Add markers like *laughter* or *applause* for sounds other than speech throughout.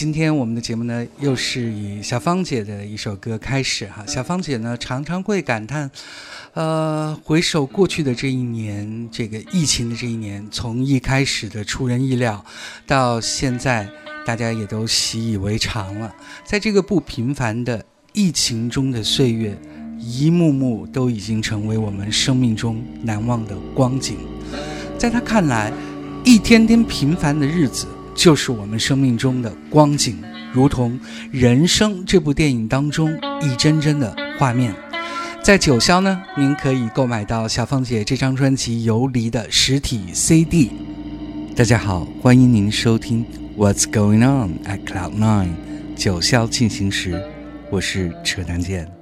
今天我们的节目呢，又是以小芳姐的一首歌开始哈。小芳姐呢，常常会感叹，呃，回首过去的这一年，这个疫情的这一年，从一开始的出人意料，到现在大家也都习以为常了。在这个不平凡的疫情中的岁月，一幕幕都已经成为我们生命中难忘的光景。在她看来，一天天平凡的日子。就是我们生命中的光景，如同《人生》这部电影当中一帧帧的画面。在九霄呢，您可以购买到小芳姐这张专辑《游离》的实体 CD。大家好，欢迎您收听《What's Going On at Cloud Nine》九霄进行时，我是车丹健。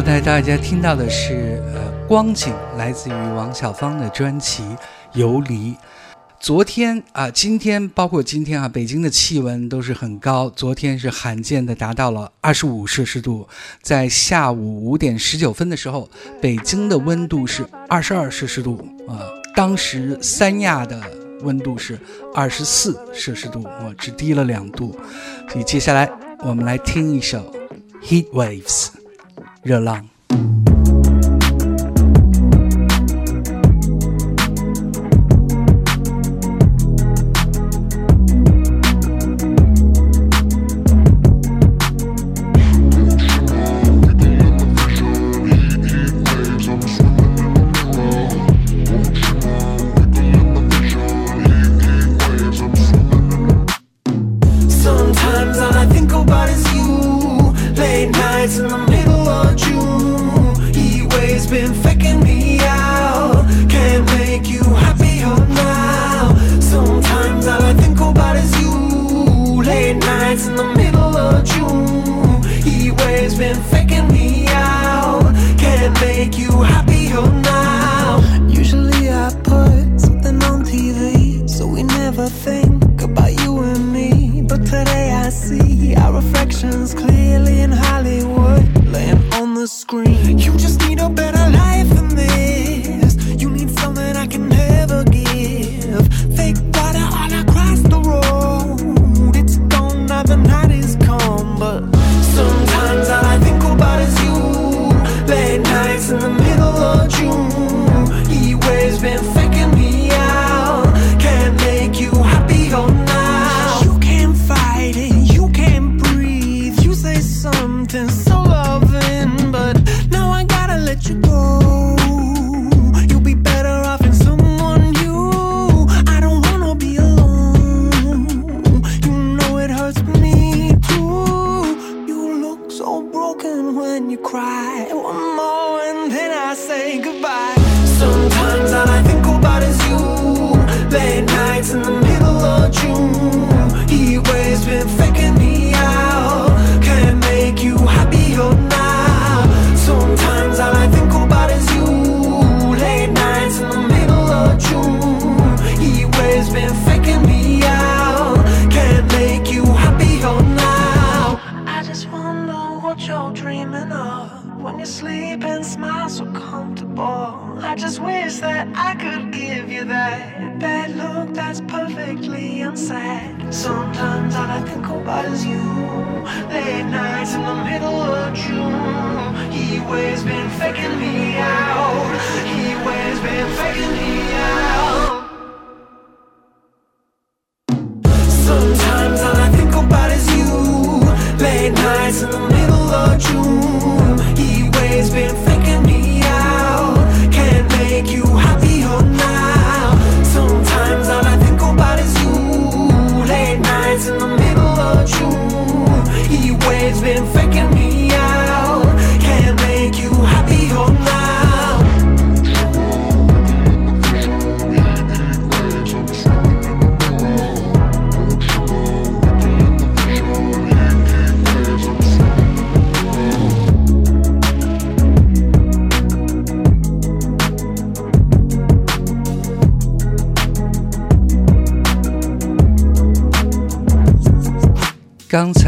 刚才大家听到的是呃光景，来自于王小芳的专辑《游离》。昨天啊，今天包括今天啊，北京的气温都是很高。昨天是罕见的达到了二十五摄氏度，在下午五点十九分的时候，北京的温度是二十二摄氏度啊。当时三亚的温度是二十四摄氏度，啊，只低了两度。所以接下来我们来听一首《Heat Waves》热浪。just need a better life.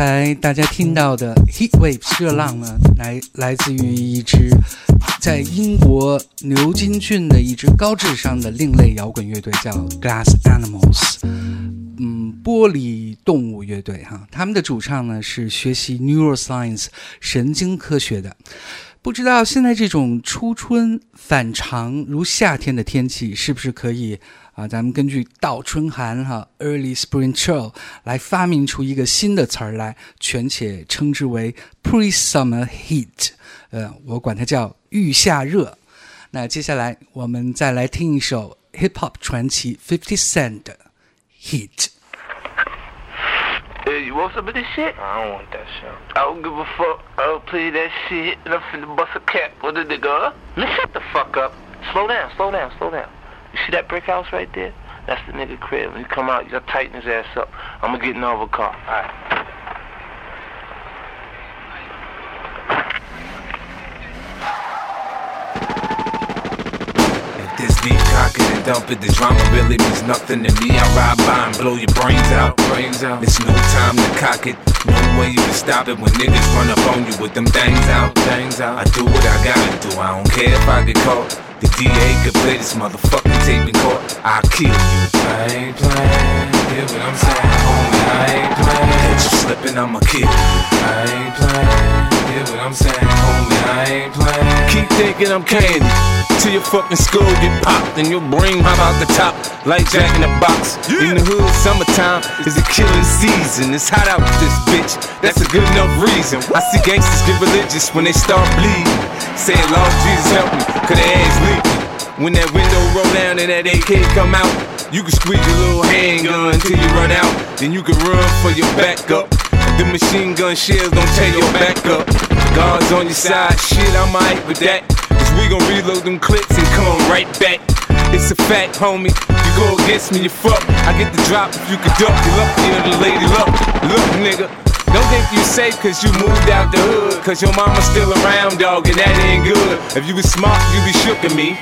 才大家听到的 Heat Wave 热浪呢，来来自于一支在英国牛津郡的一支高智商的另类摇滚乐队，叫 Glass Animals，嗯，玻璃动物乐队哈。他们的主唱呢是学习 Neuroscience 神经科学的。不知道现在这种初春反常如夏天的天气，是不是可以？啊，咱们根据倒春寒哈，early spring chill 来发明出一个新的词儿来，全且称之为 pre-summer heat，呃，我管它叫预夏热。那接下来我们再来听一首 hip hop 传奇 Fifty Cent 的 Heat。Hey, you want some of this shit? I don't want that shit. I don't give a fuck. I'll play that shit and I'm finna bust a cap with a nigga. Man, shut the fuck up. Slow down, slow down, slow down. You see that brick house right there? That's the nigga crib. When you come out, you gotta tighten his ass up. I'm gonna get another car. Alright. this deep cocking and dumping. The drama really means nothing to me. I ride by and blow your brains out. Brains out. It's no time to cock it. No way you can stop it when niggas run up on you with them things out. Things out. I do what I gotta do. I don't care if I get caught. The DA could play this motherfucker tape in court. I'll kill you. I ain't playing. Hear what I'm saying, homie. I ain't playing. Catch you slipping, I'ma kill you. I ain't playing. Hear what I'm saying, homie. I ain't playing. Keep thinking I'm candy. Till your fucking skull get popped and your brain hop out the top like Jack in the Box. In the hood, summertime is the killing season. It's hot out with this bitch. That's a good enough reason. I see gangsters get religious when they start bleeding. Saying, Lord Jesus help me, cause their ass leaking. When that window roll down and that AK come out, you can squeeze your little handgun till you run out. Then you can run for your backup. The machine gun shells don't tear your back up. Guards on your side, shit, I'm alright with that. Cause we gon' reload them clips and come right back. It's a fact, homie. You go against me, you fuck. I get the drop if you could duck. You lucky or the lady luck. Look, nigga. Don't think you safe cause you moved out the hood. Cause your mama's still around, dog, and that ain't good. If you was smart, you be shookin' me.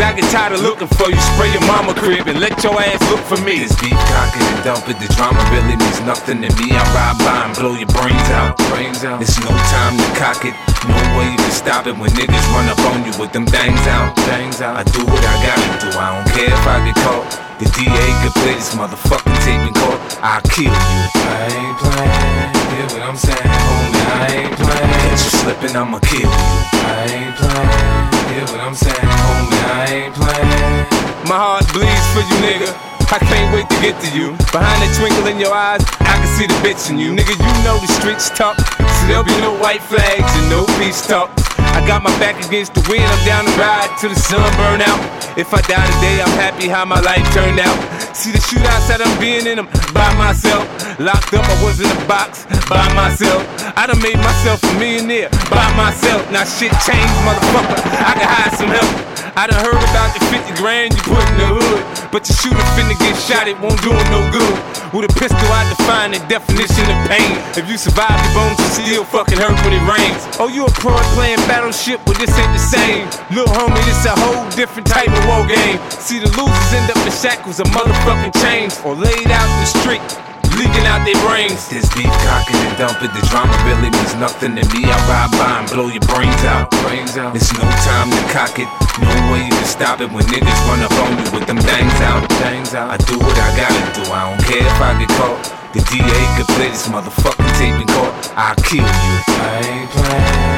Cause I get tired of looking for you. Spray your mama crib and let your ass look for me. This beef cock it and dump it. The drama really means nothing to me. I ride by and blow your brains out. Brains out. It's no time to cock it. No way you can stop it when niggas run up on you with them things out. Things out. I do what I gotta do. I don't care if I get caught. The DA could play this motherfucking tape in court. I'll kill you. I ain't playing. Hear what I'm saying, homie? I ain't playing. Catch you slipping, I'ma kill you. I ain't playing. I'm saying, homie? I ain't playing. My heart bleeds for you, nigga. I can't wait to get to you. Behind the twinkle in your eyes, I can see the bitch in you. Nigga, you know the streets talk. So there'll be no white flags and no peace talk. I got my back against the wind, I'm down the ride till the sun burn out. If I die today, I'm happy how my life turned out. See the shootouts that I'm being in them by myself. Locked up, I was in a box by myself. I done made myself a millionaire by myself. Now shit changed, motherfucker. I can hide some help. I done heard about the 50 grand you put in the hood. But your shooter finna get shot, it won't do him no good. With a pistol, I define the definition of pain. If you survive, your bones will still fucking hurt when it rains. Oh, you a pro playing battleship, but this ain't the same. Little homie, this a whole different type of war game. See, the losers end up in shackles of motherfucking chains or laid out in the street. Leaking out their brains. This beef cocking and dumping. The drama really means nothing to me. I ride by and blow your brains out. Brains out. It's no time to cock it. No way you can stop it when niggas run up on you with them things out. Things out. I do what I gotta do. I don't care if I get caught. The DA could play this motherfucking tape in court. I'll kill you. I ain't playing.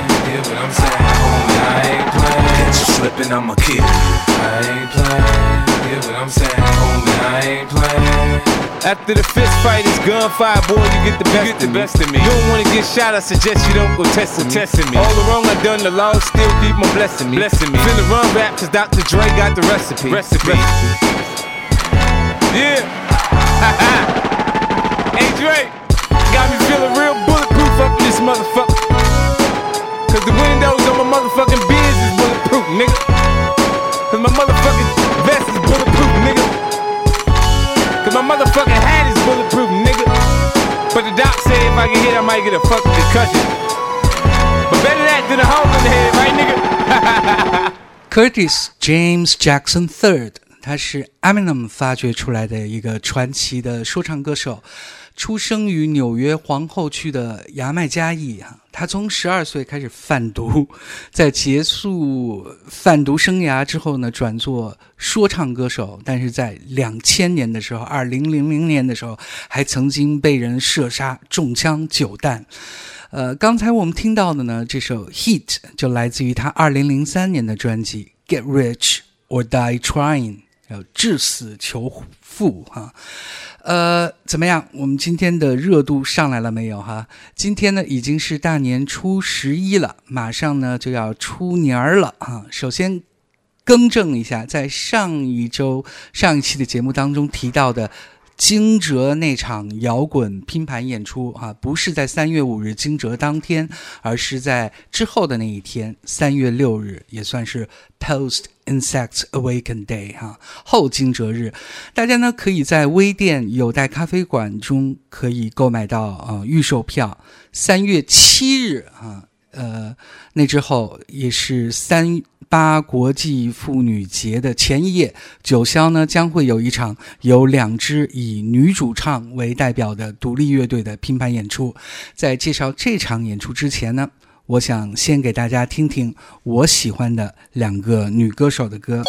I'm saying? I ain't playing. Catch you slipping, I'ma kill you. I ain't playing. What I'm saying, homie? I ain't playing. After the fist fight, it's gunfire, boy. You get the best, you get the of, best me. of me. You don't wanna get shot, I suggest you don't go testing me. Testing me. All the wrong I done, the law still keep on blessing me. Blessing me. Finna run rap, cause Dr. Dre got the recipe. Recipe. Yeah. *laughs* hey Dre, got me feeling real bulletproof up in this motherfucker. get hit, I might get a fucking concussion. But better that than a hole in the head, right, nigga? *laughs* Curtis James Jackson Third，他是 Eminem 发掘出来的一个传奇的说唱歌手， 出生于纽约皇后区的牙买加裔啊。他从十二岁开始贩毒，*laughs* 在结束贩毒生涯之后呢，转做说唱歌手。但是在两千年的时候，二零零零年的时候，还曾经被人射杀、中枪九弹。呃，刚才我们听到的呢，这首《Heat》就来自于他二零零三年的专辑《Get Rich or Die Trying》，要至死求富哈。呃，怎么样？我们今天的热度上来了没有哈？今天呢已经是大年初十一了，马上呢就要出年儿了啊。首先更正一下，在上一周上一期的节目当中提到的。惊蛰那场摇滚拼盘演出啊，不是在三月五日惊蛰当天，而是在之后的那一天，三月六日，也算是 Post Insect Awaken Day 哈，后惊蛰日。大家呢可以在微店有待咖啡馆中可以购买到啊预售票。三月七日啊。呃，那之后也是三八国际妇女节的前一夜，九霄呢将会有一场由两支以女主唱为代表的独立乐队的拼盘演出。在介绍这场演出之前呢，我想先给大家听听我喜欢的两个女歌手的歌。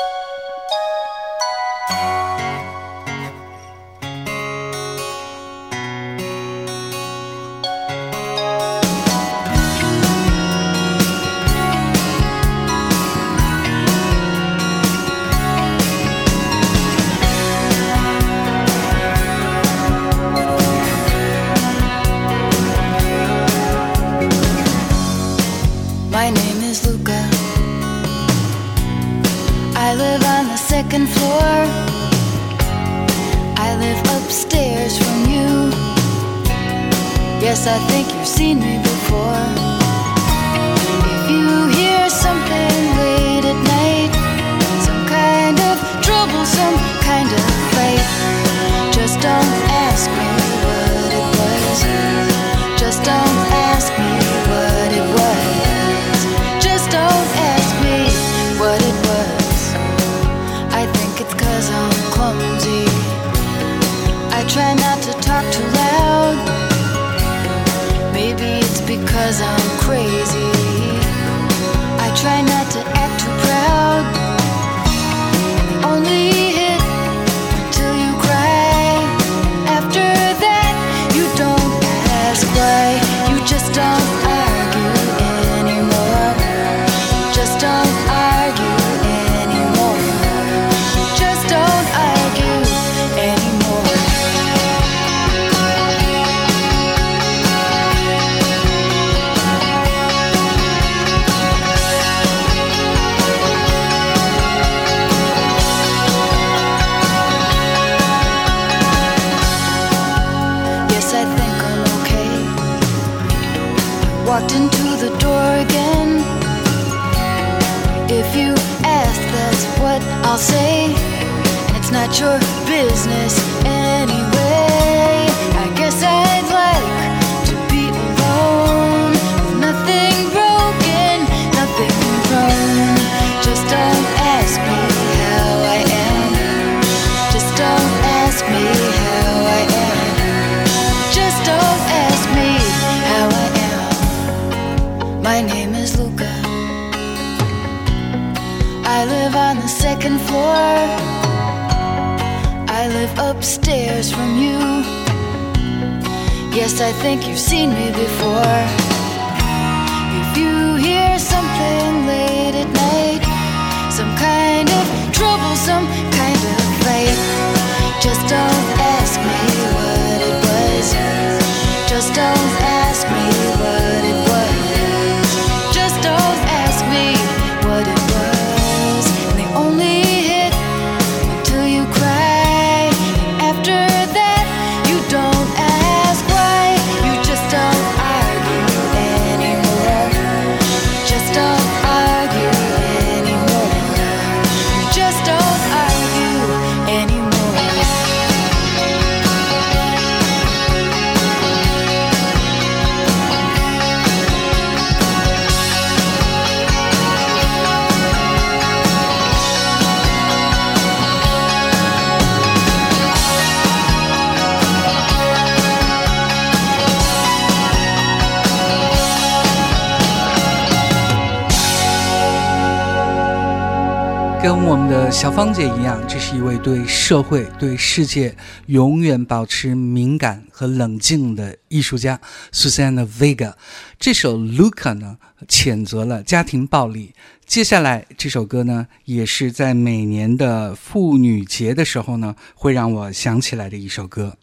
小芳姐一样，这是一位对社会、对世界永远保持敏感和冷静的艺术家 Susana Vega。这首《Luca》呢，谴责了家庭暴力。接下来这首歌呢，也是在每年的妇女节的时候呢，会让我想起来的一首歌。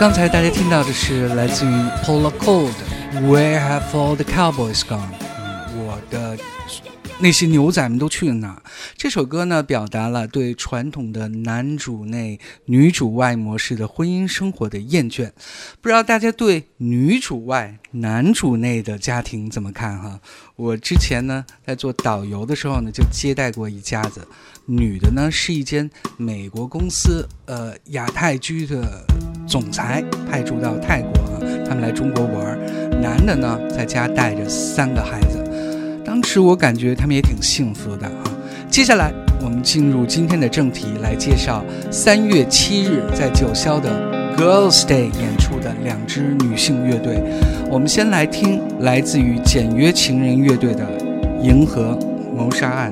刚才大家听到的是来自于 Polar Cole 的《Where Have All the Cowboys Gone》。嗯，我的那些牛仔们都去了哪？这首歌呢，表达了对传统的男主内女主外模式的婚姻生活的厌倦。不知道大家对女主外男主内的家庭怎么看哈？我之前呢，在做导游的时候呢，就接待过一家子。女的呢是一间美国公司，呃，亚太区的总裁派驻到泰国啊，他们来中国玩。男的呢在家带着三个孩子，当时我感觉他们也挺幸福的啊。接下来我们进入今天的正题，来介绍三月七日在九霄的 Girls Day 演出的两支女性乐队。我们先来听来自于简约情人乐队的《银河谋杀案》。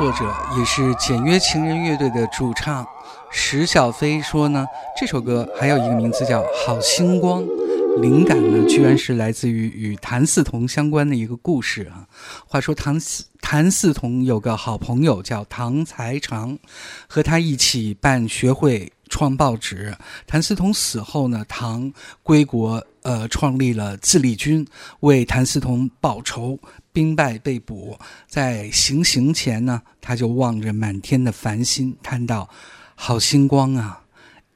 作者也是简约情人乐队的主唱石小飞说呢，这首歌还有一个名字叫《好星光》，灵感呢居然是来自于与谭嗣同相关的一个故事啊。话说谭嗣谭嗣同有个好朋友叫唐才常，和他一起办学会。创报纸。谭嗣同死后呢，唐归国，呃，创立了自立军，为谭嗣同报仇。兵败被捕，在行刑前呢，他就望着满天的繁星，叹道：“好星光啊！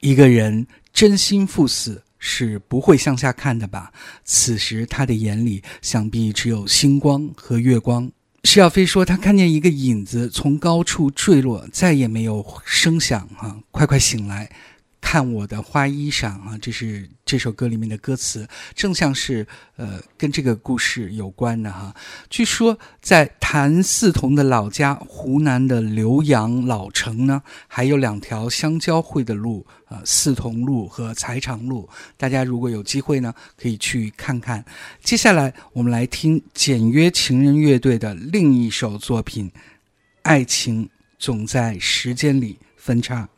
一个人真心赴死是不会向下看的吧？此时他的眼里想必只有星光和月光。”施小飞说：“他看见一个影子从高处坠落，再也没有声响。哈，快快醒来！”看我的花衣裳啊，这是这首歌里面的歌词，正像是呃跟这个故事有关的哈。据说在谭嗣同的老家湖南的浏阳老城呢，还有两条相交汇的路啊，嗣同路和财长路。大家如果有机会呢，可以去看看。接下来我们来听简约情人乐队的另一首作品，《爱情总在时间里分叉》。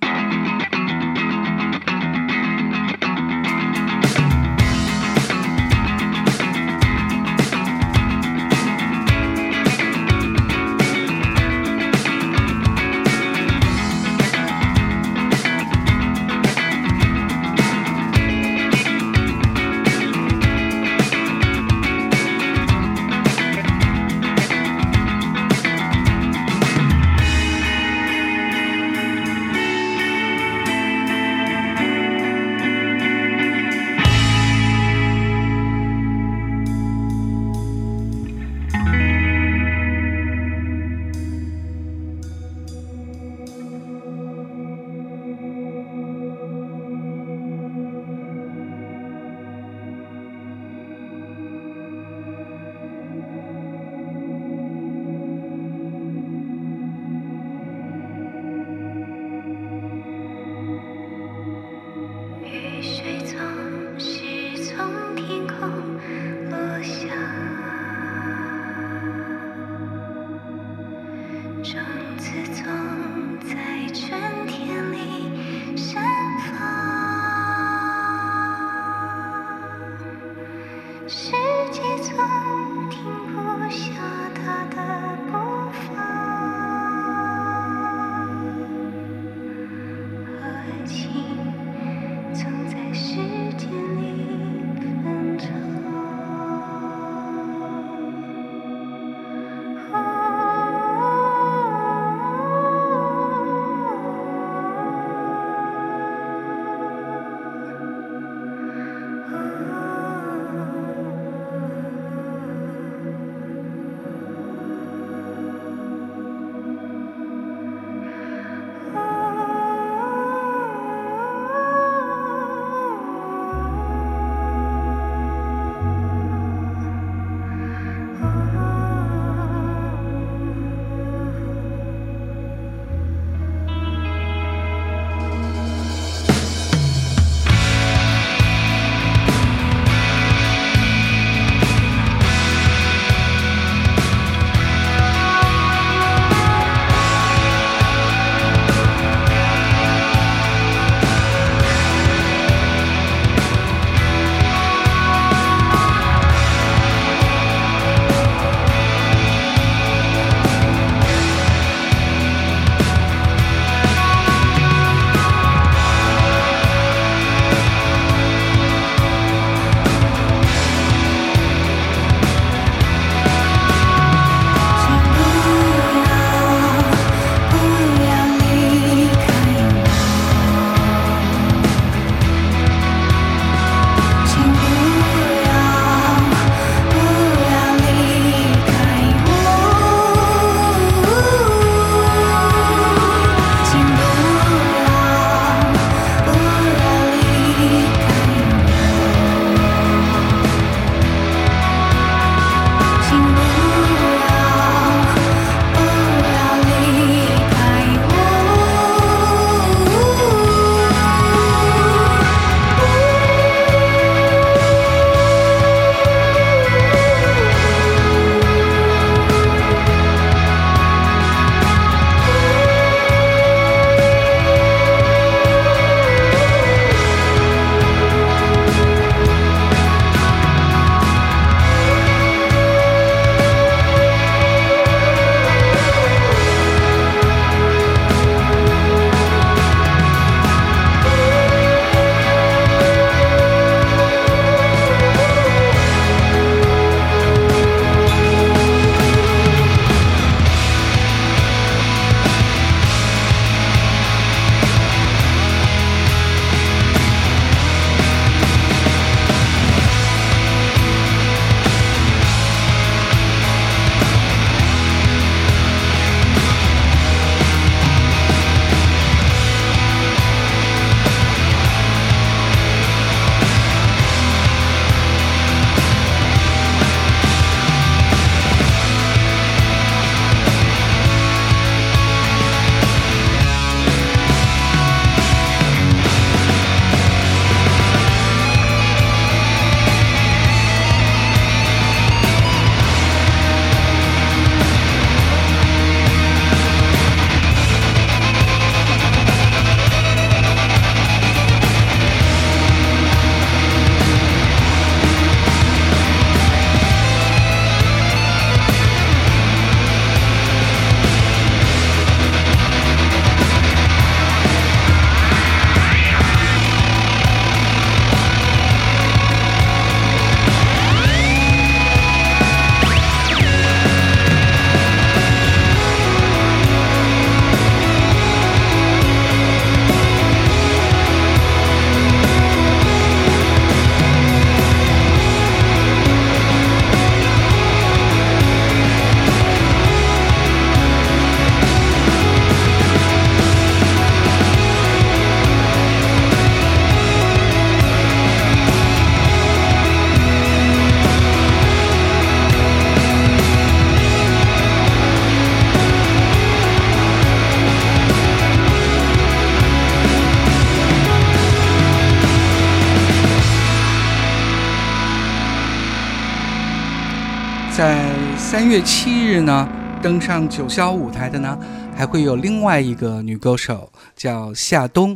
在三月七日呢，登上九霄舞台的呢，还会有另外一个女歌手叫夏冬。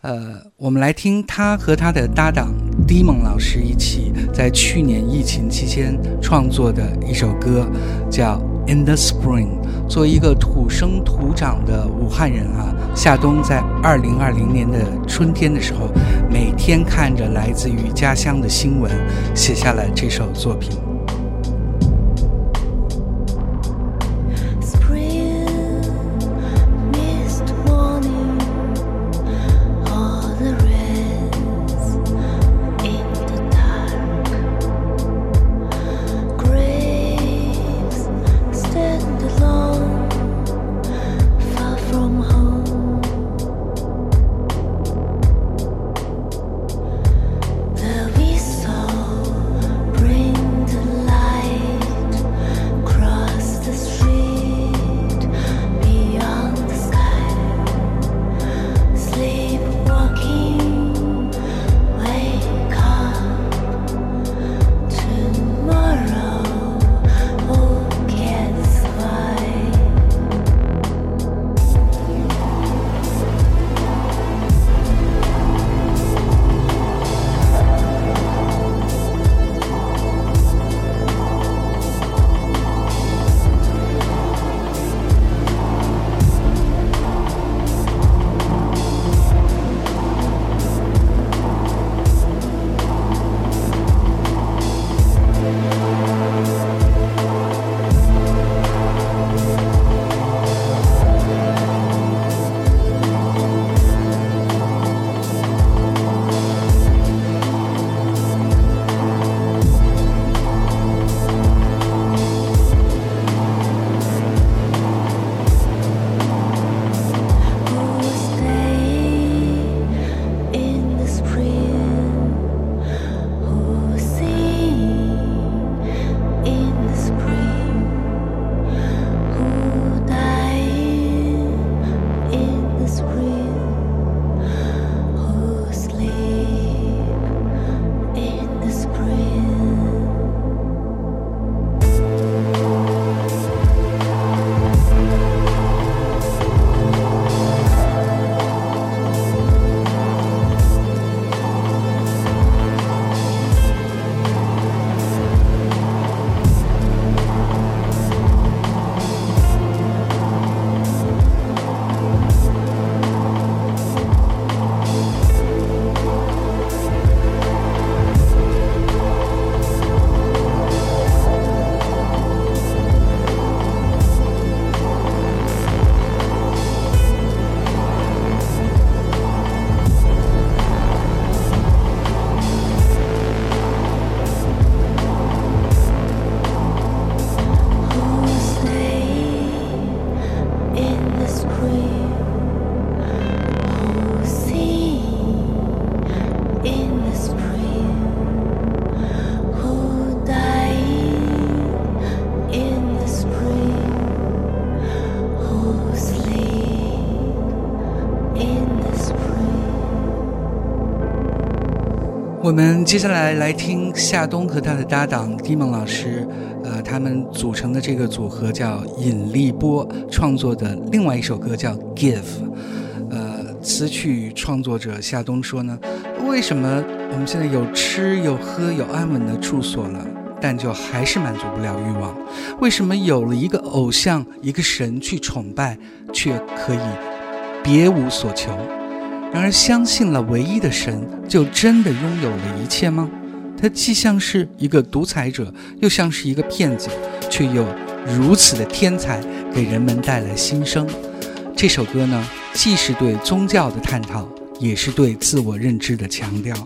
呃，我们来听她和她的搭档 Dimon 老师一起在去年疫情期间创作的一首歌，叫《In the Spring》。作为一个土生土长的武汉人啊，夏冬在二零二零年的春天的时候，每天看着来自于家乡的新闻，写下了这首作品。我们接下来来听夏冬和他的搭档 Dimon 老师，呃，他们组成的这个组合叫引力波创作的另外一首歌叫《Give》。呃，词曲创作者夏冬说呢，为什么我们现在有吃有喝有安稳的住所了，但就还是满足不了欲望？为什么有了一个偶像一个神去崇拜，却可以别无所求？然而，相信了唯一的神，就真的拥有了一切吗？他既像是一个独裁者，又像是一个骗子，却又如此的天才，给人们带来新生。这首歌呢，既是对宗教的探讨，也是对自我认知的强调。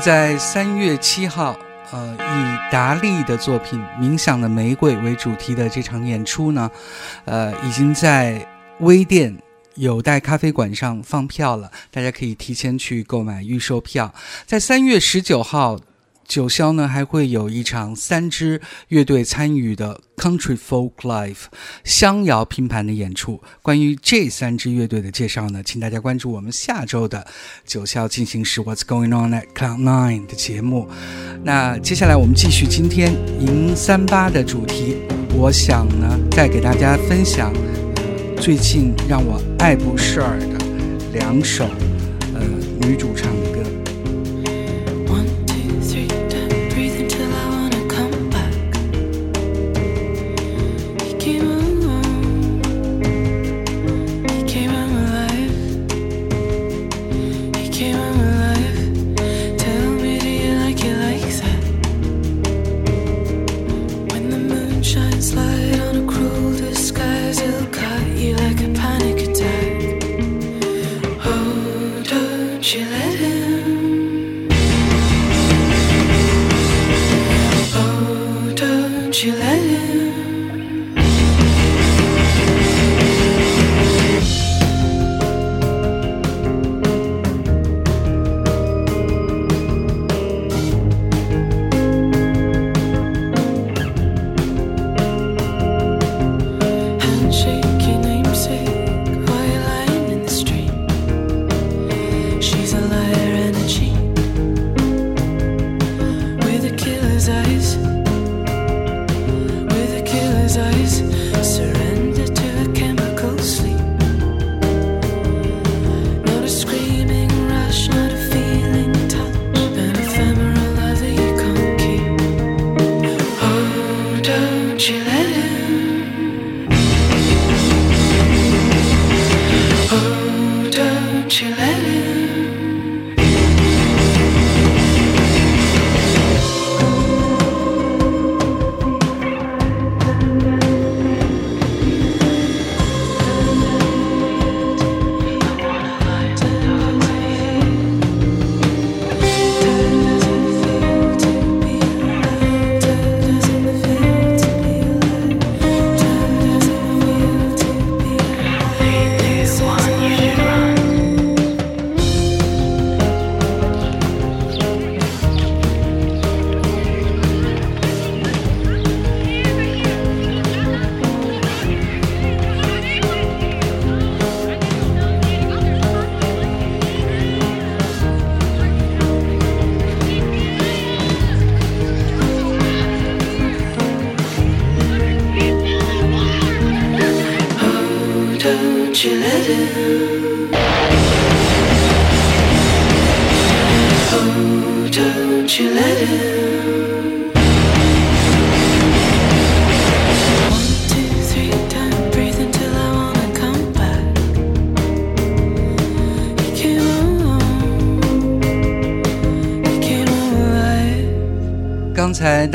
在三月七号，呃，以达利的作品《冥想的玫瑰》为主题的这场演出呢，呃，已经在微店有待咖啡馆上放票了，大家可以提前去购买预售票。在三月十九号。九霄呢还会有一场三支乐队参与的 Country Folk Live 乡谣拼盘的演出。关于这三支乐队的介绍呢，请大家关注我们下周的九霄进行时 What's Going On at Cloud Nine 的节目。那接下来我们继续今天迎三八的主题，我想呢再给大家分享最近让我爱不释耳的两首呃女主唱的歌。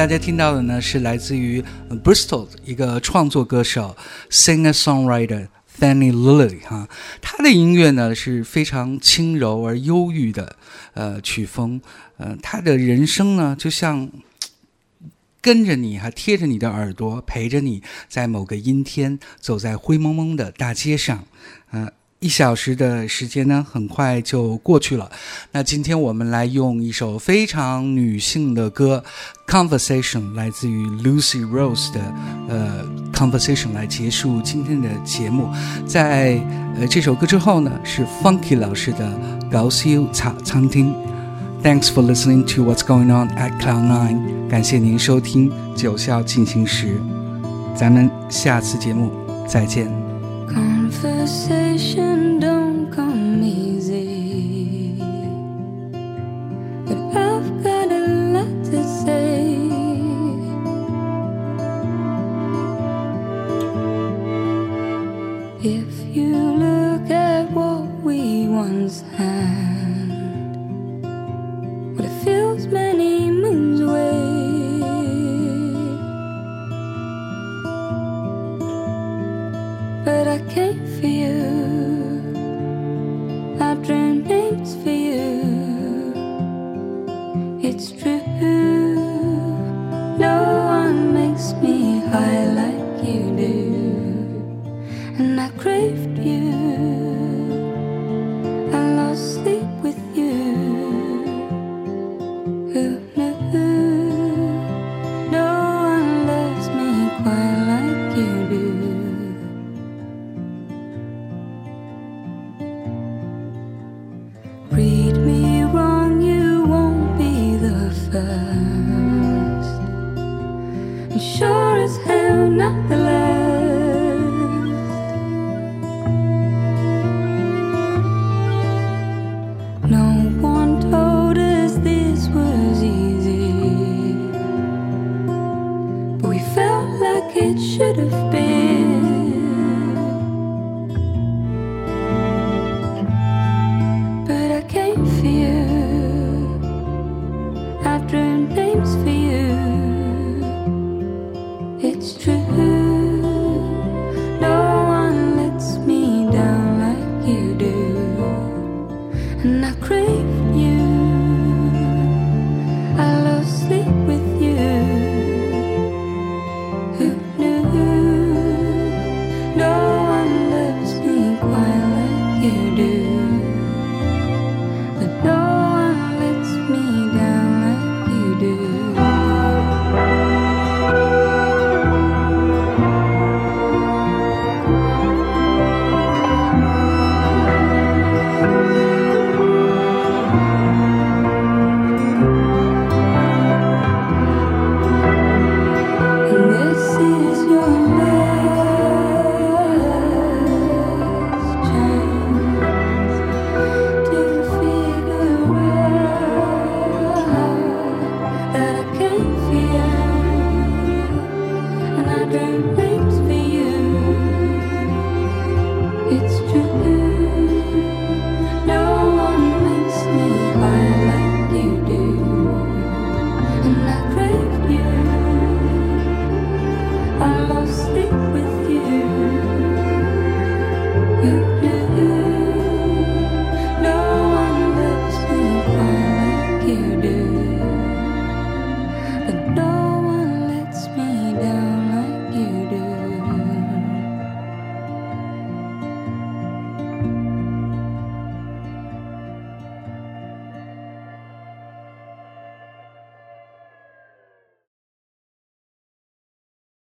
大家听到的呢，是来自于 Bristol 一个创作歌手、singer-songwriter Fanny Lilly 哈，他的音乐呢是非常轻柔而忧郁的呃曲风，呃，他的人生呢就像跟着你，还贴着你的耳朵，陪着你在某个阴天走在灰蒙蒙的大街上，呃。一小时的时间呢，很快就过去了。那今天我们来用一首非常女性的歌《Conversation》，来自于 Lucy Rose 的呃《Conversation》来结束今天的节目。在呃这首歌之后呢，是 Funky 老师的《高修茶餐厅》。Thanks for listening to What's Going On at Cloud Nine。感谢您收听九霄进行时，咱们下次节目再见。